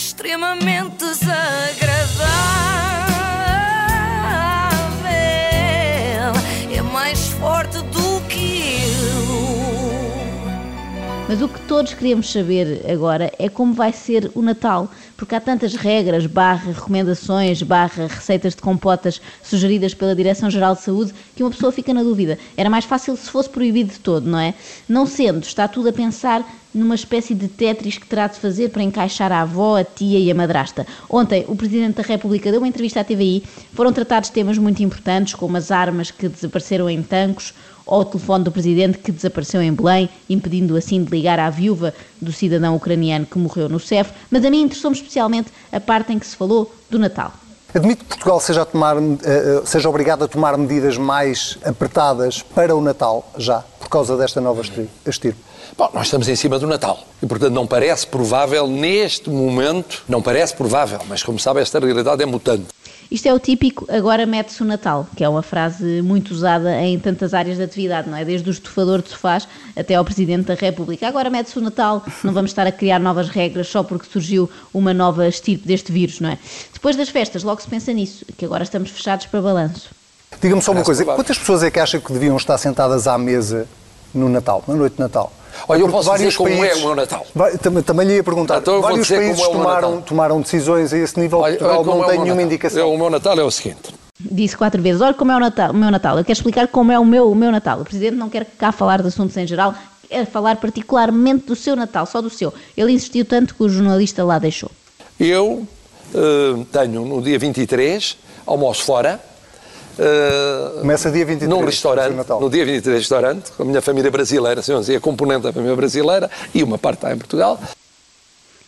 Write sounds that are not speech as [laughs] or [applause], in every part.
extremamente desagradável. É mais forte do que eu. Mas o que todos queremos saber agora é como vai ser o Natal, porque há tantas regras, barra recomendações, barra receitas de compotas sugeridas pela Direção-Geral de Saúde que uma pessoa fica na dúvida. Era mais fácil se fosse proibido de todo, não é? Não sendo, está tudo a pensar numa espécie de Tetris que terá de fazer para encaixar a avó, a tia e a madrasta. Ontem, o Presidente da República deu uma entrevista à TVI, foram tratados temas muito importantes, como as armas que desapareceram em Tancos, ou o telefone do Presidente que desapareceu em Belém, impedindo assim de ligar à viúva do cidadão ucraniano que morreu no CEF, mas a mim interessou-me especialmente a parte em que se falou do Natal. Admito que Portugal seja, tomar, eh, seja obrigado a tomar medidas mais apertadas para o Natal, já, por causa desta nova estirpe. Bom, nós estamos em cima do Natal e, portanto, não parece provável neste momento, não parece provável, mas como sabe, esta realidade é mutante. Isto é o típico agora mete-se o Natal, que é uma frase muito usada em tantas áreas de atividade, não é? Desde o estufador de sofás até ao Presidente da República. Agora mete-se o Natal, não vamos estar a criar novas regras só porque surgiu uma nova estirpe deste vírus, não é? Depois das festas, logo se pensa nisso, que agora estamos fechados para balanço. Diga-me só uma coisa, quantas pessoas é que acham que deviam estar sentadas à mesa no Natal, na noite de Natal? Olha, eu posso dizer como países, é o meu Natal. Também, também lhe ia perguntar. Então, vários países é tomaram, tomaram decisões a esse nível. Olha, Portugal não tem é nenhuma indicação. o meu Natal é o seguinte. Disse quatro vezes, olha como é o, Natal, o meu Natal. Eu quero explicar como é o meu, o meu Natal. O Presidente não quer cá falar de assuntos em geral, quer falar particularmente do seu Natal, só do seu. Ele insistiu tanto que o jornalista lá deixou. Eu uh, tenho no dia 23, almoço fora, Uh, Começa dia 23. Num restaurante, no dia 23, restaurante, com a minha família brasileira, assim, a componente da família brasileira e uma parte está em Portugal.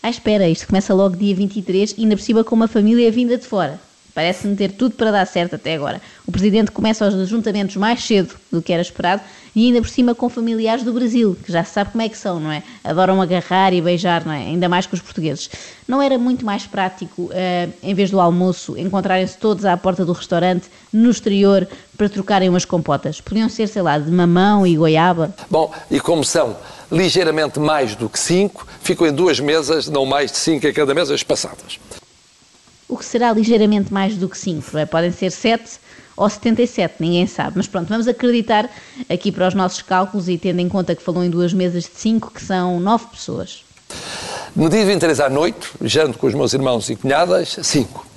Ah, espera, isto começa logo dia 23 e ainda por cima com uma família vinda de fora. Parece-me ter tudo para dar certo até agora. O Presidente começa os ajuntamentos mais cedo do que era esperado e ainda por cima com familiares do Brasil, que já se sabe como é que são, não é? Adoram agarrar e beijar, não é? Ainda mais que os portugueses. Não era muito mais prático, uh, em vez do almoço, encontrarem-se todos à porta do restaurante, no exterior, para trocarem umas compotas? Podiam ser, sei lá, de mamão e goiaba? Bom, e como são ligeiramente mais do que cinco, ficam em duas mesas, não mais de cinco a cada mesa, espaçadas o que será ligeiramente mais do que 5, é? podem ser 7 ou 77, ninguém sabe. Mas pronto, vamos acreditar aqui para os nossos cálculos e tendo em conta que falou em duas mesas de 5, que são 9 pessoas. No dia 23 à noite, janto com os meus irmãos e cunhadas, 5.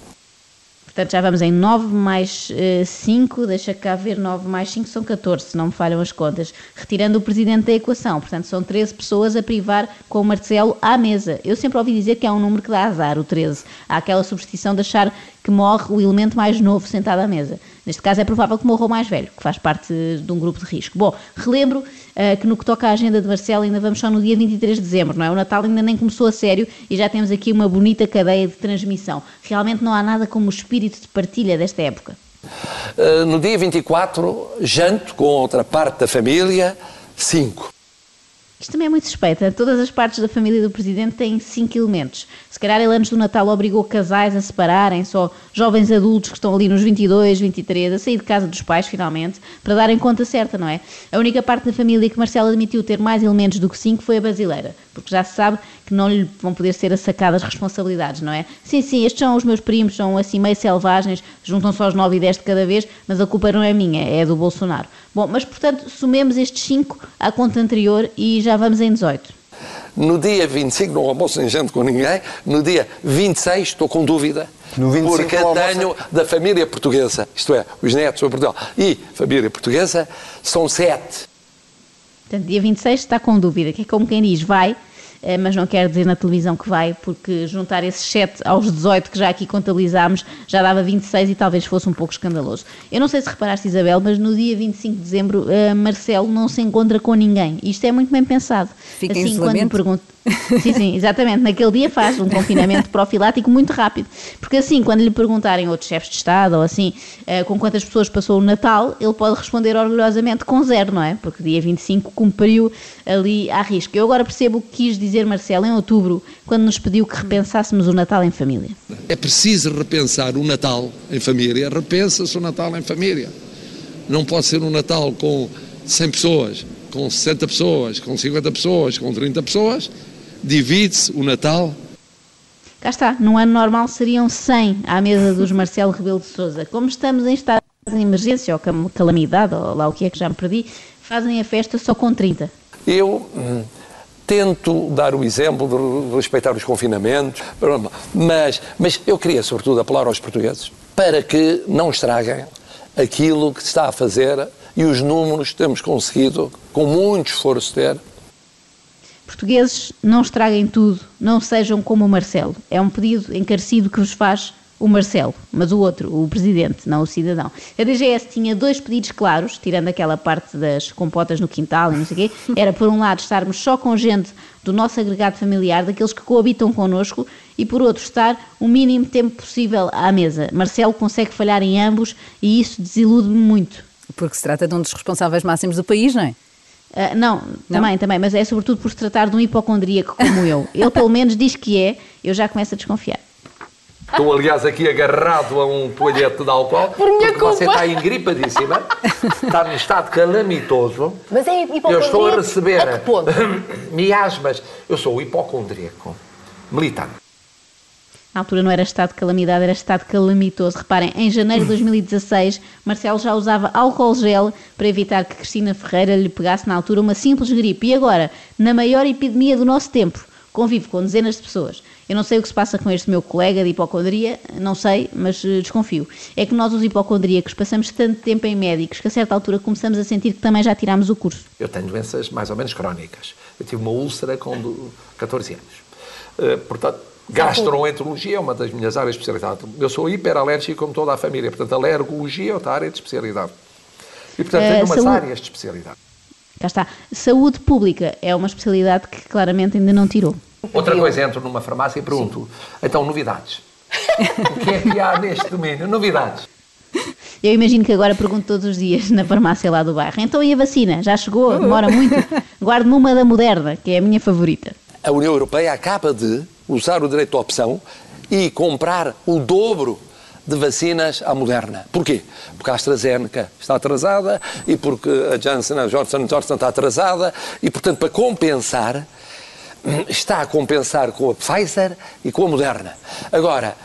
Portanto, já vamos em 9 mais uh, 5, deixa cá ver, 9 mais 5 são 14, se não me falham as contas, retirando o presidente da equação. Portanto, são 13 pessoas a privar com o Marcelo à mesa. Eu sempre ouvi dizer que é um número que dá azar, o 13. Há aquela superstição de achar que morre o elemento mais novo sentado à mesa. Neste caso é provável que morra o mais velho, que faz parte de um grupo de risco. Bom, relembro uh, que no que toca à agenda de Marcelo ainda vamos só no dia 23 de dezembro, não é? O Natal ainda nem começou a sério e já temos aqui uma bonita cadeia de transmissão. Realmente não há nada como o espírito de partilha desta época. Uh, no dia 24, janto com outra parte da família, 5. Isto também é muito suspeito. Todas as partes da família do presidente têm cinco elementos. Se calhar ele antes do Natal obrigou casais a separarem, só jovens adultos que estão ali nos 22, 23, a sair de casa dos pais finalmente, para darem conta certa, não é? A única parte da família que Marcelo admitiu ter mais elementos do que cinco foi a brasileira, porque já se sabe que não lhe vão poder ser assacadas responsabilidades, não é? Sim, sim, estes são os meus primos, são assim meio selvagens, juntam-se aos 9 e 10 de cada vez, mas a culpa não é minha, é do Bolsonaro. Bom, mas portanto, somemos estes 5 à conta anterior e já vamos em 18. No dia 25 não almoço nem janto com ninguém, no dia 26 estou com dúvida. No 25, porque tenho da família portuguesa, isto é, os netos de Portugal e família portuguesa, são sete. Portanto, dia 26 está com dúvida, que é como quem diz, vai, mas não quero dizer na televisão que vai, porque juntar esses 7 aos 18 que já aqui contabilizámos já dava 26 e talvez fosse um pouco escandaloso. Eu não sei se reparaste, Isabel, mas no dia 25 de dezembro, eh, Marcelo não se encontra com ninguém. Isto é muito bem pensado. Fica assim, quando me pergunto Sim, sim, exatamente. Naquele dia faz um confinamento profilático muito rápido. Porque assim, quando lhe perguntarem outros chefes de Estado ou assim, uh, com quantas pessoas passou o Natal, ele pode responder orgulhosamente com zero, não é? Porque dia 25 cumpriu ali à risca. Eu agora percebo o que quis dizer Marcelo em outubro, quando nos pediu que repensássemos o Natal em família. É preciso repensar o Natal em família. Repensa-se o Natal em família. Não pode ser um Natal com 100 pessoas, com 60 pessoas, com 50 pessoas, com 30 pessoas divide-se o Natal. Cá está, num ano normal seriam 100 à mesa dos Marcelo Rebelo de Sousa. Como estamos em estado de emergência ou calamidade, ou lá o que é que já me perdi, fazem a festa só com 30. Eu hum, tento dar o exemplo de respeitar os confinamentos, mas, mas eu queria, sobretudo, apelar aos portugueses para que não estraguem aquilo que se está a fazer e os números que temos conseguido, com muito esforço, ter. Portugueses, não estraguem tudo, não sejam como o Marcelo. É um pedido encarecido que vos faz o Marcelo, mas o outro, o presidente, não o cidadão. A DGS tinha dois pedidos claros, tirando aquela parte das compotas no quintal e não sei o quê. Era, por um lado, estarmos só com gente do nosso agregado familiar, daqueles que coabitam connosco, e por outro, estar o mínimo tempo possível à mesa. Marcelo consegue falhar em ambos e isso desilude-me muito. Porque se trata de um dos responsáveis máximos do país, não é? Uh, não, não, também, também, mas é sobretudo por se tratar de um hipocondríaco como eu. Ele pelo menos diz que é, eu já começo a desconfiar. Estou, aliás, aqui agarrado a um toalhete de álcool. Por minha culpa. Você está engripadíssima, está num estado calamitoso. Mas é hipocondríaco. Eu estou a receber a que ponto? [coughs] miasmas. Eu sou hipocondríaco militante. Na altura não era estado de calamidade, era estado calamitoso. Reparem, em janeiro de 2016, Marcelo já usava álcool gel para evitar que Cristina Ferreira lhe pegasse na altura uma simples gripe. E agora, na maior epidemia do nosso tempo, convive com dezenas de pessoas. Eu não sei o que se passa com este meu colega de hipocondria, não sei, mas uh, desconfio. É que nós, os hipocondríacos, passamos tanto tempo em médicos que a certa altura começamos a sentir que também já tirámos o curso. Eu tenho doenças mais ou menos crónicas. Eu tive uma úlcera com 14 anos. Uh, portanto, Gastroenterologia é uma das minhas áreas de especialidade. Eu sou hiperalérgico como toda a família, portanto, alergologia é outra área de especialidade. E, portanto, tenho uh, umas saúde... áreas de especialidade. Cá está. Saúde pública é uma especialidade que claramente ainda não tirou. Outra coisa, entro numa farmácia e pergunto, Sim. então, novidades. [laughs] o que é que há neste domínio? Novidades. Eu imagino que agora pergunto todos os dias na farmácia lá do bairro. Então e a vacina? Já chegou? Demora muito? [laughs] Guardo-me uma da Moderna, que é a minha favorita. A União Europeia acaba de usar o direito à opção e comprar o dobro de vacinas à Moderna. Porquê? Porque a AstraZeneca está atrasada e porque a Johnson, a Johnson Johnson está atrasada e, portanto, para compensar, está a compensar com a Pfizer e com a Moderna. Agora,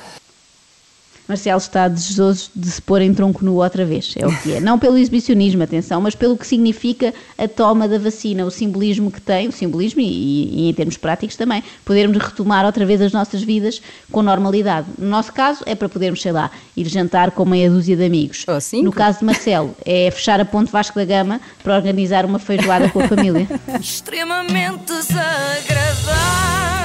Marcelo está desejoso de se pôr em tronco nu outra vez, é o que é. Não pelo exibicionismo, atenção, mas pelo que significa a toma da vacina, o simbolismo que tem, o simbolismo e, e em termos práticos também, podermos retomar outra vez as nossas vidas com normalidade. No nosso caso, é para podermos, sei lá, ir jantar com meia dúzia de amigos. Oh, no caso de Marcelo, é fechar a ponte Vasco da Gama para organizar uma feijoada com a família. [laughs] Extremamente desagradável.